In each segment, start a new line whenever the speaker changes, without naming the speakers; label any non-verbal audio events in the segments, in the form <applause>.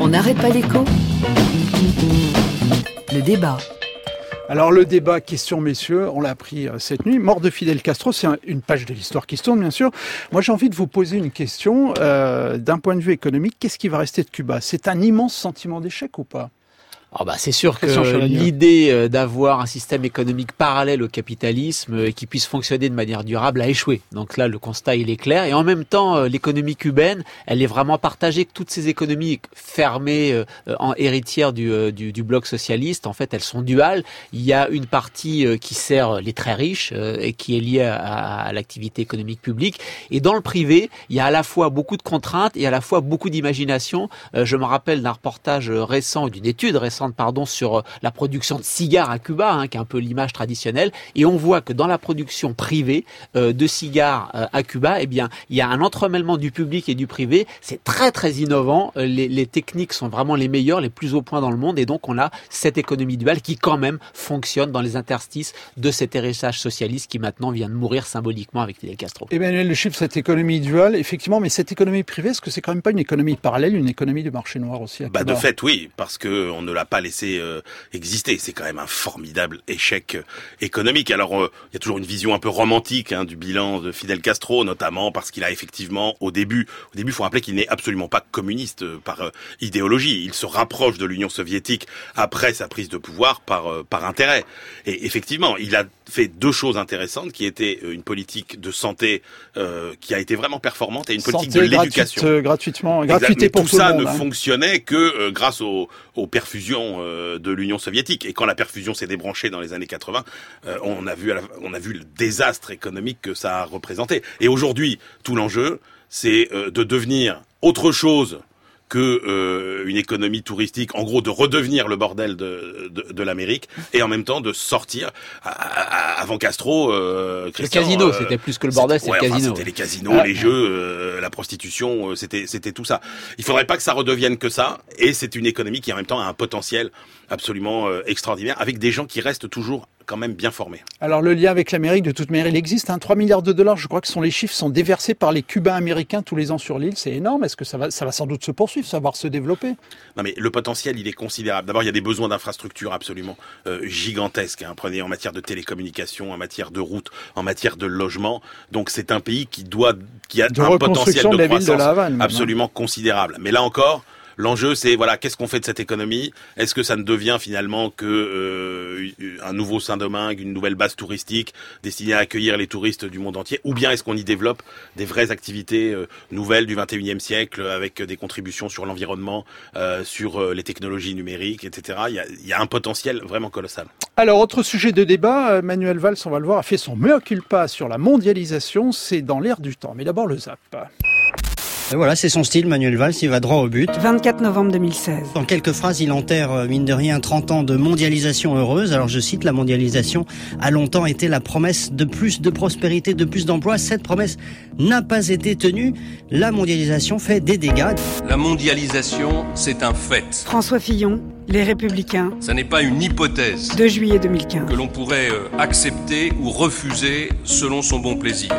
On n'arrête pas l'écho. Le débat.
Alors le débat, question messieurs, on l'a appris euh, cette nuit, mort de Fidel Castro, c'est une page de l'histoire qui se tourne bien sûr. Moi j'ai envie de vous poser une question euh, d'un point de vue économique, qu'est-ce qui va rester de Cuba? C'est un immense sentiment d'échec ou pas?
Ah bah c'est sûr que l'idée euh, d'avoir un système économique parallèle au capitalisme et euh, qui puisse fonctionner de manière durable a échoué. Donc là, le constat il est clair. Et en même temps, euh, l'économie cubaine, elle est vraiment partagée. Toutes ces économies fermées en héritières du, du, du, bloc socialiste, en fait, elles sont duales. Il y a une partie qui sert les très riches et qui est liée à, à l'activité économique publique. Et dans le privé, il y a à la fois beaucoup de contraintes et à la fois beaucoup d'imagination. Je me rappelle d'un reportage récent, d'une étude récente pardon, sur euh, la production de cigares à Cuba, hein, qui est un peu l'image traditionnelle, et on voit que dans la production privée euh, de cigares euh, à Cuba, eh bien, il y a un entremêlement du public et du privé. C'est très très innovant. Les, les, techniques sont vraiment les meilleures, les plus au point dans le monde, et donc on a cette économie duale qui quand même fonctionne dans les interstices de cet héritage socialiste qui maintenant vient de mourir symboliquement avec Fidel Castro.
Emmanuel Le Chiffre, cette économie duale, effectivement, mais cette économie privée, est-ce que c'est quand même pas une économie parallèle, une économie du marché noir aussi
bah, De fait, oui, parce que on ne l'a pas laissé euh, exister. C'est quand même un formidable échec euh, économique. Alors, euh, il y a toujours une vision un peu romantique hein, du bilan de Fidel Castro, notamment parce qu'il a effectivement, au début, au début, faut rappeler qu'il n'est absolument pas communiste par idéologie. Il se rapproche de l'Union soviétique après sa prise de pouvoir par par intérêt. Et effectivement, il a fait deux choses intéressantes, qui étaient une politique de santé qui a été vraiment performante et une politique de l'éducation
gratuitement, gratuité pour
tout, ça ne
hein.
fonctionnait que grâce aux, aux perfusions euh, de l'Union soviétique. Et quand la perfusion s'est débranchée dans les années 80, euh, on a vu on a vu le désastre économique que ça a représenté. Et aujourd'hui, tout l'enjeu, c'est euh, de devenir autre chose que euh, une économie touristique, en gros de redevenir le bordel de, de, de l'Amérique et en même temps de sortir avant Castro. Euh,
le casino, euh, c'était plus que le bordel, c'était le casino.
c'était les casinos, les jeux, euh, la prostitution, c'était c'était tout ça. Il faudrait pas que ça redevienne que ça. Et c'est une économie qui en même temps a un potentiel absolument extraordinaire, avec des gens qui restent toujours quand même bien formés.
Alors le lien avec l'Amérique, de toute manière, il existe. Hein, 3 milliards de dollars, je crois que sont les chiffres, sont déversés par les Cubains américains tous les ans sur l'île. C'est énorme. Est-ce que ça va, ça va sans doute se poursuivre, savoir se développer?
Non mais le potentiel, il est considérable. D'abord, il y a des besoins d'infrastructures absolument euh, gigantesques. Hein. Prenez en matière de télécommunications, en matière de routes, en matière de logement. Donc c'est un pays qui doit, qui a un potentiel de, croissance absolument considérable. Mais là encore, L'enjeu, c'est voilà, qu'est-ce qu'on fait de cette économie? Est-ce que ça ne devient finalement que euh, un nouveau Saint-Domingue, une nouvelle base touristique destinée à accueillir les touristes du monde entier, ou bien est-ce qu'on y développe des vraies activités euh, nouvelles du 21e siècle avec des contributions sur l'environnement, euh, sur les technologies numériques, etc. Il y, a, un potentiel vraiment colossal.
Alors, autre sujet de débat, Manuel Valls, on va le voir, a fait son mea culpa sur la mondialisation. C'est dans l'air du temps. Mais d'abord le zap.
Et voilà, c'est son style, Manuel Valls, il va droit au but.
24 novembre 2016.
Dans quelques phrases, il enterre, euh, mine de rien, 30 ans de mondialisation heureuse. Alors je cite, la mondialisation a longtemps été la promesse de plus de prospérité, de plus d'emplois. Cette promesse n'a pas été tenue. La mondialisation fait des dégâts.
La mondialisation, c'est un fait.
François Fillon, Les Républicains.
Ça n'est pas une hypothèse.
2 juillet 2015.
Que l'on pourrait euh, accepter ou refuser selon son bon plaisir.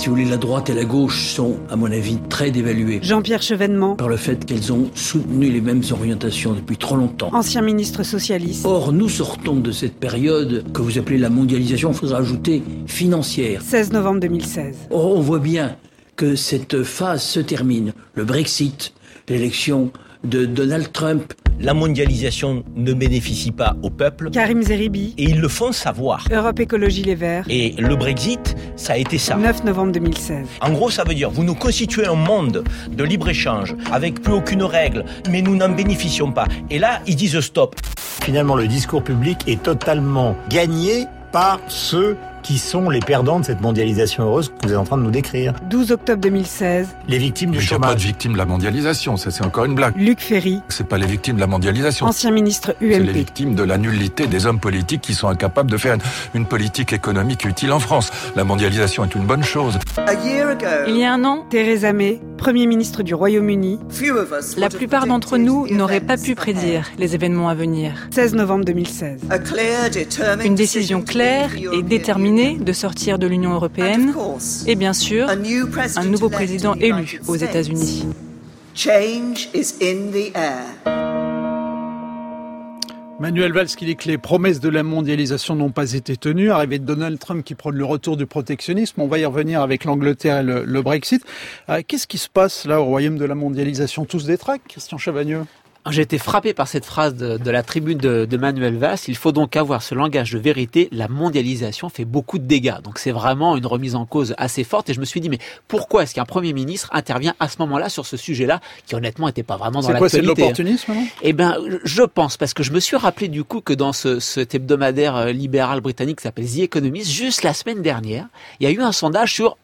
Si vous voulez, la droite et la gauche sont, à mon avis, très dévaluées.
Jean-Pierre Chevènement.
Par le fait qu'elles ont soutenu les mêmes orientations depuis trop longtemps.
Ancien ministre socialiste.
Or, nous sortons de cette période que vous appelez la mondialisation, il faudra ajouter financière.
16 novembre 2016.
Or, on voit bien que cette phase se termine. Le Brexit, l'élection de Donald Trump.
La mondialisation ne bénéficie pas au peuple.
Karim Zeribi.
Et ils le font savoir.
Europe Écologie Les Verts.
Et le Brexit, ça a été ça.
9 novembre 2016.
En gros, ça veut dire, vous nous constituez un monde de libre-échange, avec plus aucune règle, mais nous n'en bénéficions pas. Et là, ils disent stop.
Finalement, le discours public est totalement gagné par ceux qui sont les perdants de cette mondialisation heureuse que vous êtes en train de nous décrire
12 octobre 2016.
Les victimes du
Il n'y a
chômage.
pas de victimes de la mondialisation, ça c'est encore une blague.
Luc Ferry.
C'est pas les victimes de la mondialisation.
Ancien ministre UMP.
C'est les victimes de la nullité des hommes politiques qui sont incapables de faire une, une politique économique utile en France. La mondialisation est une bonne chose.
Il y a un an, Theresa May, Premier ministre du Royaume-Uni.
La plupart d'entre nous n'auraient pas pu prédire les événements à venir.
16 novembre 2016.
Une décision claire et déterminée de sortir de l'Union européenne et bien sûr un nouveau président élu aux États-Unis.
Change is in the air. Manuel Valls qui dit que les promesses de la mondialisation n'ont pas été tenues. Arrivée de Donald Trump qui prône le retour du protectionnisme. On va y revenir avec l'Angleterre et le, Brexit. Euh, qu'est-ce qui se passe là au royaume de la mondialisation? Tous des tracts, Christian Chavagneux
j'ai été frappé par cette phrase de, la tribune de, Manuel Valls. Il faut donc avoir ce langage de vérité. La mondialisation fait beaucoup de dégâts. Donc c'est vraiment une remise en cause assez forte. Et je me suis dit, mais pourquoi est-ce qu'un Premier ministre intervient à ce moment-là sur ce sujet-là, qui honnêtement n'était pas vraiment dans l'actualité
C'est quoi, c'est de l'opportunisme
Eh ben, je pense, parce que je me suis rappelé du coup que dans ce, cet hebdomadaire euh, libéral britannique qui s'appelle The Economist, juste la semaine dernière, il y a eu un sondage sur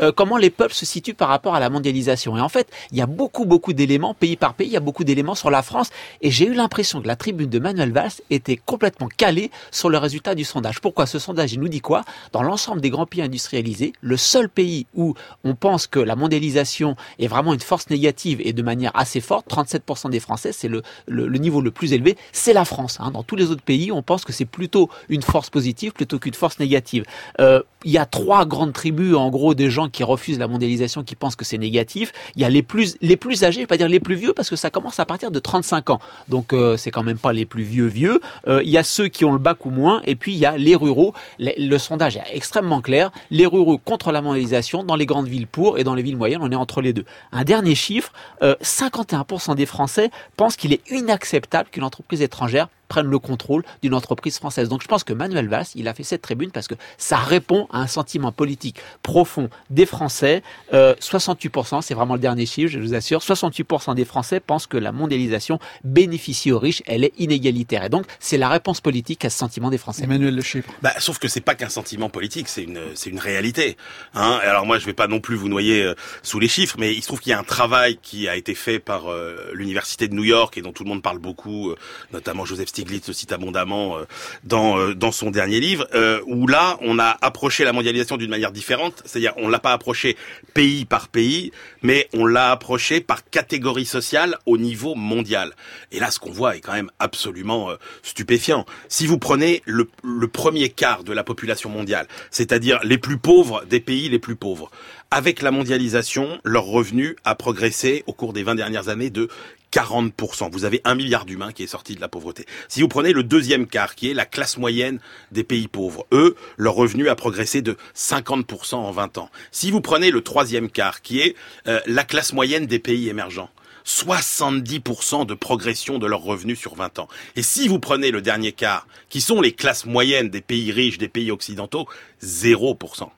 euh, comment les peuples se situent par rapport à la mondialisation. Et en fait, il y a beaucoup, beaucoup d'éléments, pays par pays, il y a beaucoup d'éléments sur la France. Et j'ai eu l'impression que la tribune de Manuel Valls était complètement calée sur le résultat du sondage. Pourquoi Ce sondage, il nous dit quoi? Dans l'ensemble des grands pays industrialisés, le seul pays où on pense que la mondialisation est vraiment une force négative et de manière assez forte, 37% des Français, c'est le, le, niveau le plus élevé, c'est la France. Hein. Dans tous les autres pays, on pense que c'est plutôt une force positive plutôt qu'une force négative. Euh, il y a trois grandes tribus, en gros, des gens qui refusent la mondialisation, qui pensent que c'est négatif. Il y a les plus, les plus âgés, je vais pas dire les plus vieux, parce que ça commence à partir de 35 ans. Donc, euh, c'est quand même pas les plus vieux vieux. Euh, il y a ceux qui ont le bac ou moins, et puis il y a les ruraux. Le, sondage est extrêmement clair. Les ruraux contre la mondialisation, dans les grandes villes pour, et dans les villes moyennes, on est entre les deux. Un dernier chiffre, 51% euh, des Français pensent qu'il est inacceptable qu'une entreprise étrangère prennent le contrôle d'une entreprise française. Donc je pense que Manuel Valls, il a fait cette tribune parce que ça répond à un sentiment politique profond des Français. 68%, euh, c'est vraiment le dernier chiffre, je vous assure, 68% des Français pensent que la mondialisation bénéficie aux riches, elle est inégalitaire. Et donc c'est la réponse politique à ce sentiment des Français.
Emmanuel Le Chypre.
Bah, sauf que c'est pas qu'un sentiment politique, c'est une c'est une réalité. Hein Alors moi je vais pas non plus vous noyer euh, sous les chiffres, mais il se trouve qu'il y a un travail qui a été fait par euh, l'université de New York et dont tout le monde parle beaucoup, notamment Joseph Stiglitz Stiglitz le cite abondamment euh, dans euh, dans son dernier livre, euh, où là on a approché la mondialisation d'une manière différente, c'est-à-dire on l'a pas approché pays par pays, mais on l'a approché par catégorie sociale au niveau mondial. Et là, ce qu'on voit est quand même absolument stupéfiant. Si vous prenez le, le premier quart de la population mondiale, c'est-à-dire les plus pauvres des pays les plus pauvres, avec la mondialisation, leur revenu a progressé au cours des 20 dernières années de 40%. Vous avez un milliard d'humains qui est sorti de la pauvreté. Si vous prenez le deuxième quart, qui est la classe moyenne des pays pauvres, eux, leur revenu a progressé de 50% en 20 ans. Si vous prenez le troisième quart, qui est euh, la classe moyenne des pays émergents, 70% de progression de leurs revenus sur 20 ans. Et si vous prenez le dernier quart, qui sont les classes moyennes des pays riches, des pays occidentaux, 0%.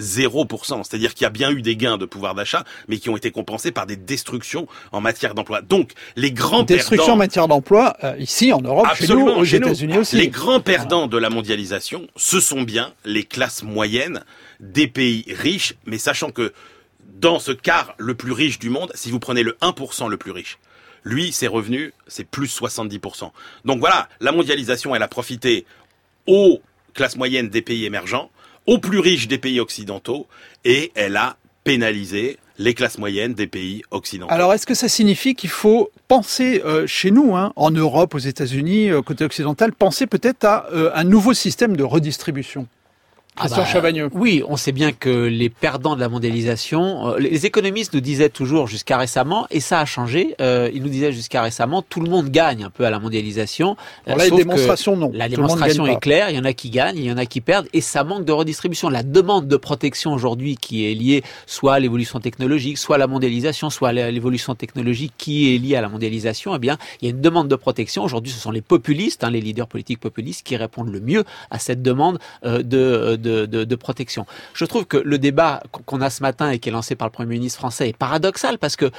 0%. C'est-à-dire qu'il y a bien eu des gains de pouvoir d'achat, mais qui ont été compensés par des destructions en matière d'emploi. Donc, les grands
Destruction en matière d'emploi, euh, ici en Europe, chez nous, aux États-Unis aussi.
Les grands perdants de la mondialisation, ce sont bien les classes moyennes des pays riches, mais sachant que dans ce quart le plus riche du monde, si vous prenez le 1% le plus riche, lui, ses revenus, c'est plus 70%. Donc voilà, la mondialisation, elle a profité aux classes moyennes des pays émergents, aux plus riches des pays occidentaux et elle a pénalisé les classes moyennes des pays occidentaux.
Alors, est-ce que ça signifie qu'il faut penser euh, chez nous, hein, en Europe, aux États-Unis, euh, côté occidental, penser peut-être à euh, un nouveau système de redistribution?
Ah bah, oui, on sait bien que les perdants de la mondialisation, euh, les économistes nous disaient toujours jusqu'à récemment, et ça a changé, euh, ils nous disaient jusqu'à récemment, tout le monde gagne un peu à la mondialisation.
Euh, la démonstration, non.
La démonstration est claire, il y en a qui gagnent, il y en a qui perdent, et ça manque de redistribution. La demande de protection aujourd'hui qui est liée soit à l'évolution technologique, soit à la mondialisation, soit à l'évolution technologique qui est liée à la mondialisation, eh bien, il y a une demande de protection. Aujourd'hui, ce sont les populistes, hein, les leaders politiques populistes qui répondent le mieux à cette demande de de, protection. Je trouve que le débat qu'on a ce matin et qui est lancé par le Premier ministre français est paradoxal parce que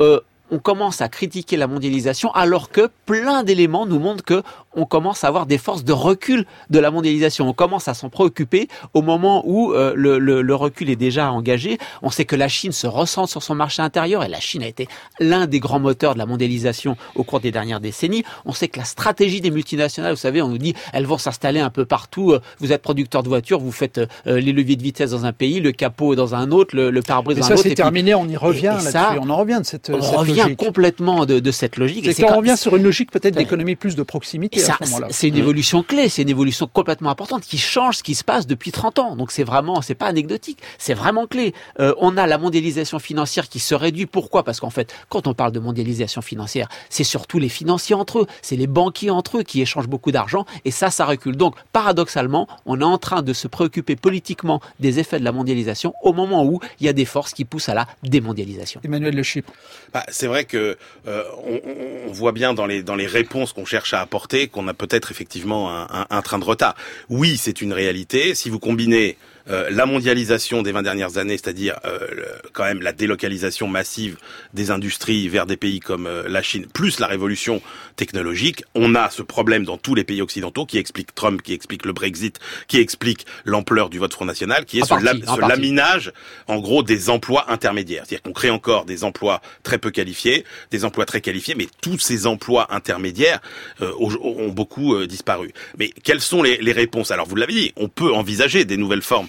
euh, on commence à critiquer la mondialisation alors que plein d'éléments nous montrent que on commence à avoir des forces de recul de la mondialisation. On commence à s'en préoccuper au moment où euh, le, le, le, recul est déjà engagé. On sait que la Chine se ressent sur son marché intérieur et la Chine a été l'un des grands moteurs de la mondialisation au cours des dernières décennies. On sait que la stratégie des multinationales, vous savez, on nous dit elles vont s'installer un peu partout. Vous êtes producteur de voitures, vous faites euh, les leviers de vitesse dans un pays, le capot dans un autre, le, pare-brise dans un autre.
Ça c'est terminé, on y revient là-dessus. On en revient de cette,
on
cette
revient complètement de, de cette logique.
C'est quand on revient sur une logique peut-être d'économie plus de proximité à ce moment-là.
C'est une évolution clé, c'est une évolution complètement importante qui change ce qui se passe depuis 30 ans. Donc c'est vraiment, c'est pas anecdotique, c'est vraiment clé. Euh, on a la mondialisation financière qui se réduit. Pourquoi? Parce qu'en fait, quand on parle de mondialisation financière, c'est surtout les financiers entre eux, c'est les banquiers entre eux qui échangent beaucoup d'argent, et ça, ça recule. Donc paradoxalement, on est en train de se préoccuper politiquement des effets de la mondialisation au moment où il y a des forces qui poussent à la démondialisation.
Emmanuel Le Chypre.
Bah, c'est vrai que euh, on, on, voit bien dans les dans les réponses qu'on cherche à apporter qu'on a peut-être effectivement un, un, train de retard. Oui, c'est une réalité. Si vous combinez la mondialisation des 20 dernières années, c'est-à-dire euh, quand même la délocalisation massive des industries vers des pays comme euh, la Chine, plus la révolution technologique, on a ce problème dans tous les pays occidentaux qui explique Trump, qui explique le Brexit, qui explique l'ampleur du vote Front National, qui est ce, laminage, en gros, des emplois intermédiaires. C'est-à-dire qu'on crée encore des emplois très peu qualifiés, des emplois très qualifiés, mais tous ces emplois intermédiaires ont beaucoup disparu. Mais quelles sont les, les réponses? Alors vous l'avez dit, on peut envisager des nouvelles formes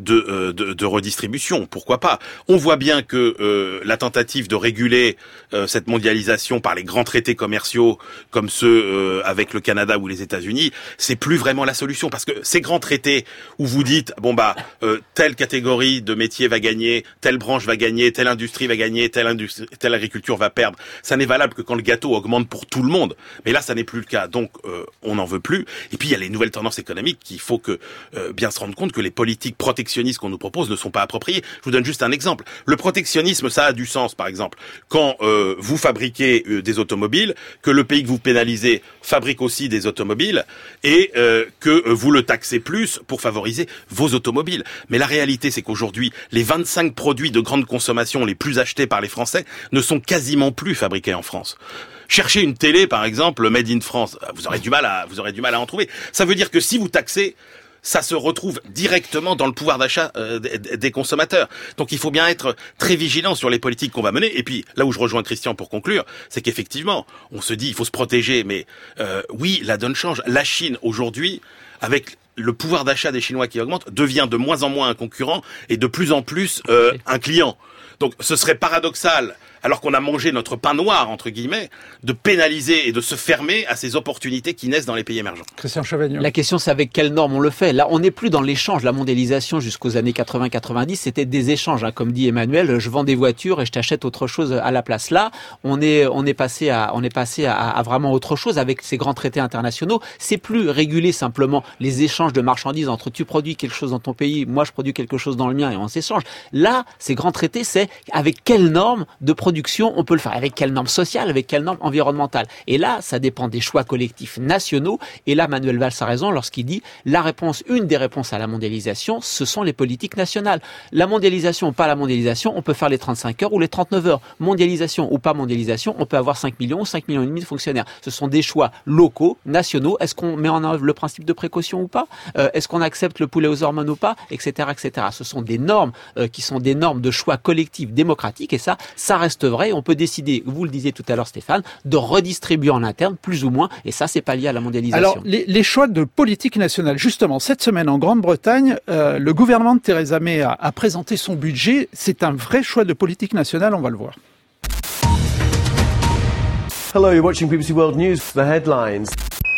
euh, de, de, redistribution. Pourquoi pas On voit bien que euh, la tentative de réguler euh, cette mondialisation par les grands traités commerciaux comme ceux avec le Canada ou les États-Unis, c'est plus vraiment la solution parce que ces grands traités où vous dites bon bah telle catégorie de métier va gagner, telle branche va gagner, telle industrie va gagner, telle industrie, telle agriculture va perdre, ça n'est valable que quand le gâteau augmente pour tout le monde. Mais là, ça n'est plus le cas. Donc on n'en veut plus. Et puis il y a les nouvelles tendances économiques qu'il faut que bien se rendre compte que les politiques protectionnistes qu'on nous propose ne sont pas appropriés. Je vous donne juste un exemple. Le protectionnisme, ça a du sens, par exemple, quand euh, vous fabriquez euh, des automobiles, que le pays que vous pénalisez fabrique aussi des automobiles et euh, que vous le taxez plus pour favoriser vos automobiles. Mais la réalité, c'est qu'aujourd'hui, les 25 produits de grande consommation les plus achetés par les Français ne sont quasiment plus fabriqués en France. Cherchez une télé, par exemple, made in France, vous aurez du mal à, vous aurez du mal à en trouver. Ça veut dire que si vous taxez ça se retrouve directement dans le pouvoir d'achat euh, des consommateurs. Donc il faut bien être très vigilant sur les politiques qu'on va mener. Et puis là où je rejoins Christian pour conclure, c'est qu'effectivement, on se dit il faut se protéger, mais euh, oui, la donne change. La Chine aujourd'hui, avec le pouvoir d'achat des Chinois qui augmente, devient de moins en moins un concurrent et de plus en plus euh, un client. Donc ce serait paradoxal alors qu'on a mangé notre pain noir, entre guillemets, de pénaliser et de se fermer à ces opportunités qui naissent dans les pays émergents.
Christian Chevagnon.
La question, c'est avec quelles normes on le fait. Là, on n'est plus dans l'échange. La mondialisation jusqu'aux années 80-90, c'était des échanges. Hein. Comme dit Emmanuel, je vends des voitures et je t'achète autre chose à la place. Là, on est, on est passé à, on est passé à, à vraiment autre chose avec ces grands traités internationaux. C'est plus réguler simplement les échanges de marchandises entre tu produis quelque chose dans ton pays, moi je produis quelque chose dans le mien et on s'échange. Là, ces grands traités, c'est avec quelles normes de production on peut le faire avec quelles normes sociales, avec quelles normes environnementales. Et là, ça dépend des choix collectifs nationaux. Et là, Manuel Valls a raison lorsqu'il dit la réponse, une des réponses à la mondialisation, ce sont les politiques nationales. La mondialisation ou pas la mondialisation, on peut faire les 35 heures ou les 39 heures. Mondialisation ou pas mondialisation, on peut avoir 5 millions ou 5 millions et demi de fonctionnaires. Ce sont des choix locaux, nationaux. Est-ce qu'on met en œuvre le principe de précaution ou pas? Euh, Est-ce qu'on accepte le poulet aux hormones ou pas? Etc. etc. Ce sont des normes euh, qui sont des normes de choix collectifs démocratiques et ça, ça reste vrai. On peut décider, vous le disiez tout à l'heure Stéphane, de redistribuer en interne plus ou moins. Et ça, c'est pas lié à la mondialisation.
Alors, les, choix de politique nationale. Justement, cette semaine en Grande-Bretagne, euh, le gouvernement de Theresa May a, a présenté son budget. C'est un vrai choix de politique nationale. On va le voir.
Hello, you're watching BBC World News. The headlines.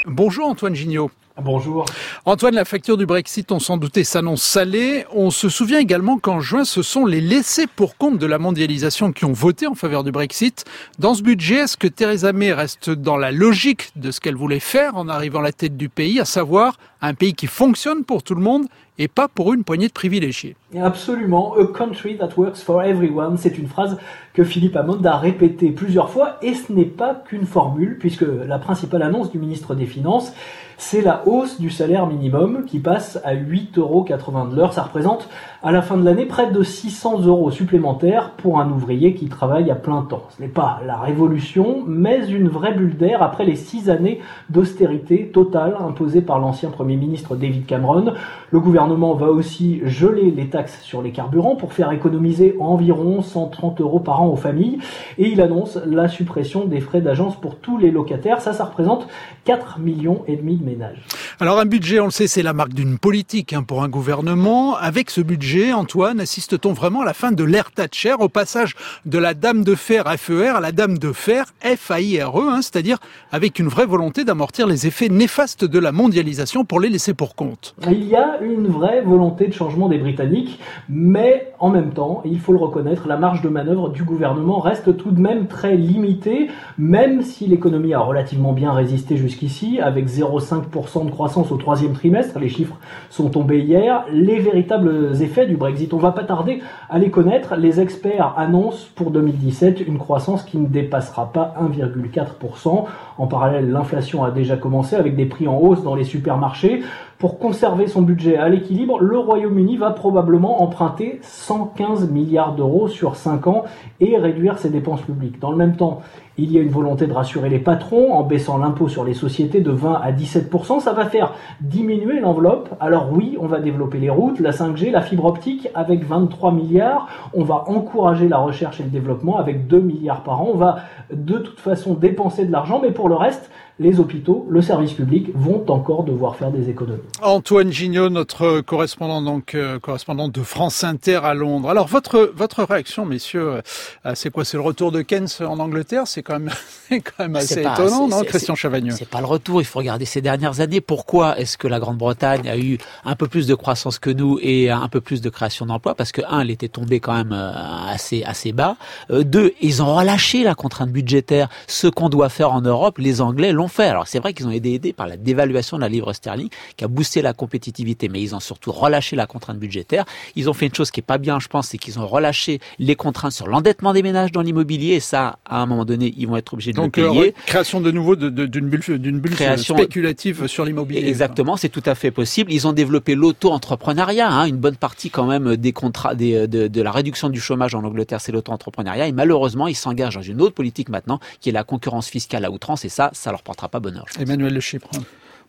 Bonjour Antoine Gignot.
Bonjour.
Antoine, la facture du Brexit, on s'en doutait, s'annonce salée. On se souvient également qu'en juin, ce sont les laissés pour compte de la mondialisation qui ont voté en faveur du Brexit. Dans ce budget, est-ce que Theresa May reste dans la logique de ce qu'elle voulait faire en arrivant à la tête du pays, à savoir un pays qui fonctionne pour tout le monde et pas pour une poignée de privilégiés?
Absolument, a country that works for everyone, c'est une phrase que Philippe Hammond a répétée plusieurs fois et ce n'est pas qu'une formule puisque la principale annonce du ministre des Finances, c'est la hausse du salaire minimum qui passe à 8,80 euros de l'heure. Ça représente à la fin de l'année près de 600 euros supplémentaires pour un ouvrier qui travaille à plein temps. Ce n'est pas la révolution, mais une vraie bulle d'air après les six années d'austérité totale imposée par l'ancien Premier ministre David Cameron. Le gouvernement va aussi geler les taxes sur les carburants pour faire économiser environ 130 euros par an aux familles. Et il annonce la suppression des frais d'agence pour tous les locataires. Ça, ça représente 4 millions et demi de ménages.
Alors un budget, on le sait, c'est la marque d'une politique hein, pour un gouvernement. Avec ce budget, Antoine, assiste-t-on vraiment à la fin de l'ère Thatcher, au passage de la dame de fer FER à la dame de fer FAIRE, hein, c'est-à-dire avec une vraie volonté d'amortir les effets néfastes de la mondialisation pour les laisser pour compte?
Il y a une vraie volonté de changement des Britanniques, mais en même temps, il faut le reconnaître, la marge de manœuvre du gouvernement reste tout de même très limitée, même si l'économie a relativement bien résisté jusqu'ici, avec 0,5% de croissance au troisième trimestre, les chiffres sont tombés hier, les véritables effets du Brexit, on va pas tarder à les connaître, les experts annoncent pour 2017 une croissance qui ne dépassera pas 1,4%. En parallèle, l'inflation a déjà commencé avec des prix en hausse dans les supermarchés. Pour conserver son budget à l'équilibre, le Royaume-Uni va probablement emprunter 115 milliards d'euros sur 5 ans et réduire ses dépenses publiques. Dans le même temps, il y a une volonté de rassurer les patrons en baissant l'impôt sur les sociétés de 20 à 17%. Ça va faire diminuer l'enveloppe. Alors oui, on va développer les routes, la 5G, la fibre optique avec 23 milliards. On va encourager la recherche et le développement avec 2 milliards par an. On va de toute façon dépenser de l'argent, mais pour le reste, les hôpitaux, le service public vont encore devoir faire des économies.
Antoine Gignot, notre correspondant donc euh, correspondant de France Inter à Londres. Alors votre votre réaction, messieurs, euh, c'est quoi? C'est le retour de Keynes en Angleterre? C'est quand même <laughs> c'est quand même assez étonnant, non, Christian Chavagneux?
C'est pas le retour. Il faut regarder ces dernières années. Pourquoi est-ce que la Grande-Bretagne a eu un peu plus de croissance que nous et un peu plus de création d'emplois? Parce que un, elle était tombée quand même euh, assez assez bas. deux, ils ont relâché la contrainte budgétaire. Ce qu'on doit faire en Europe, les Anglais l'ont fait. Alors c'est vrai qu'ils ont été aidés par la dévaluation de la livre sterling qui a boosté la compétitivité, mais ils ont surtout relâché la contrainte budgétaire. Ils ont fait une chose qui est pas bien, je pense, c'est qu'ils ont relâché les contraintes sur l'endettement des ménages dans l'immobilier. Et ça, à un moment donné, ils vont être obligés de le euh, payer.
création de nouveau d'une bulle, d'une bulle spéculative sur l'immobilier.
Exactement, c'est tout à fait possible. Ils ont développé l'auto-entrepreneuriat. Hein, une bonne partie quand même des contrats, des, de, de la réduction du chômage en Angleterre, c'est l'auto-entrepreneuriat. Et malheureusement, ils s'engagent dans une autre politique maintenant, qui est la concurrence fiscale à outrance. Et ça, ça leur portera pas bonheur.
Emmanuel Le Chypre.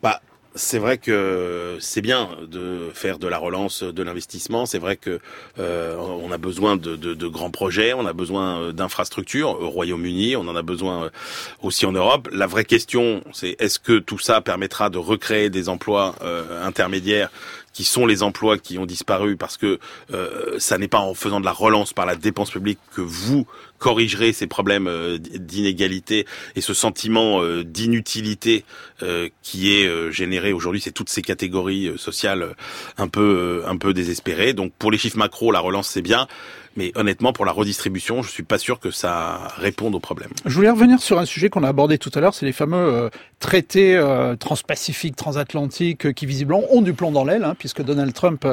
Bah, c'est vrai que c'est bien de faire de la relance, de l'investissement. C'est vrai que euh, on a besoin de, de, de, grands projets, on a besoin d'infrastructures au Royaume-Uni, on en a besoin aussi en Europe. La vraie question, c'est est-ce que tout ça permettra de recréer des emplois euh, intermédiaires qui sont les emplois qui ont disparu parce que euh, ça n'est pas en faisant de la relance par la dépense publique que vous corrigerez ces problèmes euh, d'inégalité et ce sentiment euh, d'inutilité qui est généré aujourd'hui, c'est toutes ces catégories sociales un peu un peu désespérées. Donc pour les chiffres macro, la relance c'est bien. Mais honnêtement, pour la redistribution, je suis pas sûr que ça réponde au problème.
Je voulais revenir sur un sujet qu'on a abordé tout à l'heure, c'est les fameux euh, traités euh, transpacifiques, transatlantiques, euh, qui visiblement ont du plomb dans l'aile, hein, puisque Donald Trump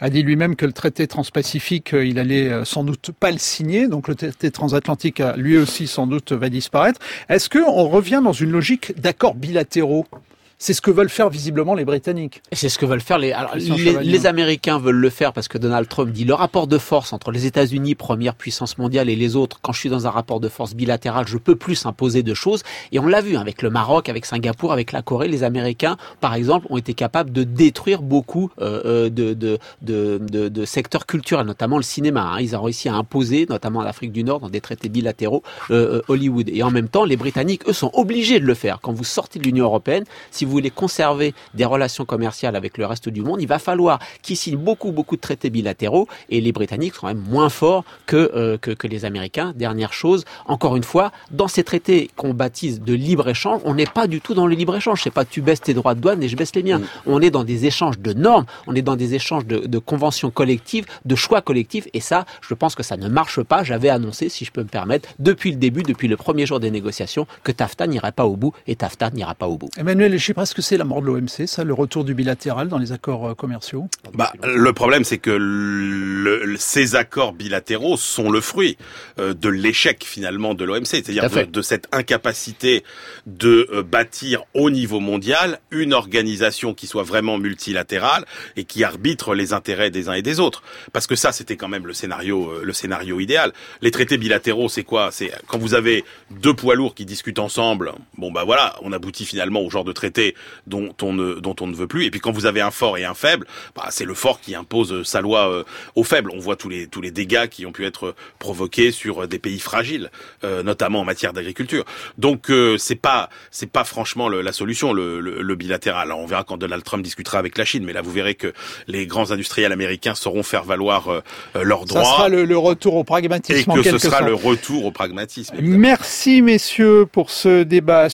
a dit lui-même que le traité transpacifique, il allait sans doute pas le signer, donc le traité transatlantique, lui aussi, sans doute, va disparaître. Est-ce qu'on revient dans une logique d'accords bilatéraux? C'est ce que veulent faire visiblement les Britanniques.
C'est ce que veulent faire les, alors, les, Américains veulent le faire parce que Donald Trump dit le rapport de force entre les États-Unis, première puissance mondiale, et les autres. Quand je suis dans un rapport de force bilatéral, je peux plus imposer de choses. Et on l'a vu avec le Maroc, avec Singapour, avec la Corée. Les Américains, par exemple, ont été capables de détruire beaucoup euh, euh de, de, de, de, secteurs culturels, notamment le cinéma. Hein. Ils ont réussi à imposer, notamment en Afrique du Nord, dans des traités bilatéraux, euh, euh, Hollywood. Et en même temps, les Britanniques, eux, sont obligés de le faire. Quand vous sortez de l'Union européenne, si vous voulez conserver des relations commerciales avec le reste du monde, il va falloir qu'ils signent beaucoup, beaucoup de traités bilatéraux et les Britanniques sont quand même moins forts que, euh, que, que, les Américains. Dernière chose, encore une fois, dans ces traités qu'on baptise de libre-échange, on n'est pas du tout dans le libre-échange. C'est pas tu baisses tes droits de douane et je baisse les miens. Mm. On est dans des échanges de normes, on est dans des échanges de, de conventions collectives, de choix collectifs et ça, je pense que ça ne marche pas. J'avais annoncé, si je peux me permettre, depuis le début, depuis le premier jour des négociations, que TAFTA n'irait pas au bout et TAFTA n'ira pas au bout.
Emmanuel, pas ce que c'est la mort de l'OMC, ça, le retour du bilatéral dans les accords euh, commerciaux?
Bah, Le problème, c'est que le, ces accords bilatéraux sont le fruit euh, de l'échec finalement de l'OMC, c'est-à-dire de, cette incapacité de euh, bâtir au niveau mondial une organisation qui soit vraiment multilatérale et qui arbitre les intérêts des uns et des autres. Parce que ça, c'était quand même le scénario, le scénario idéal. Les traités bilatéraux, c'est quoi? C'est quand vous avez deux poids lourds qui discutent ensemble. Bon, bah voilà, on aboutit finalement au genre de traité dont on ne dont on ne veut plus. Et puis quand vous avez un fort et un faible, bah, c'est le fort qui impose sa loi euh, aux faibles. On voit tous les tous les dégâts qui ont pu être provoqués sur des pays fragiles, euh, notamment en matière d'agriculture. Donc euh, c'est pas c'est pas franchement la solution le, le, bilatéral. Alors, on verra quand Donald Trump discutera avec la Chine, mais là vous verrez que les grands industriels américains sauront faire valoir euh, leurs droits. Ça
sera le, retour au pragmatisme.
Et que ce sera le retour au pragmatisme.
Merci messieurs pour ce débat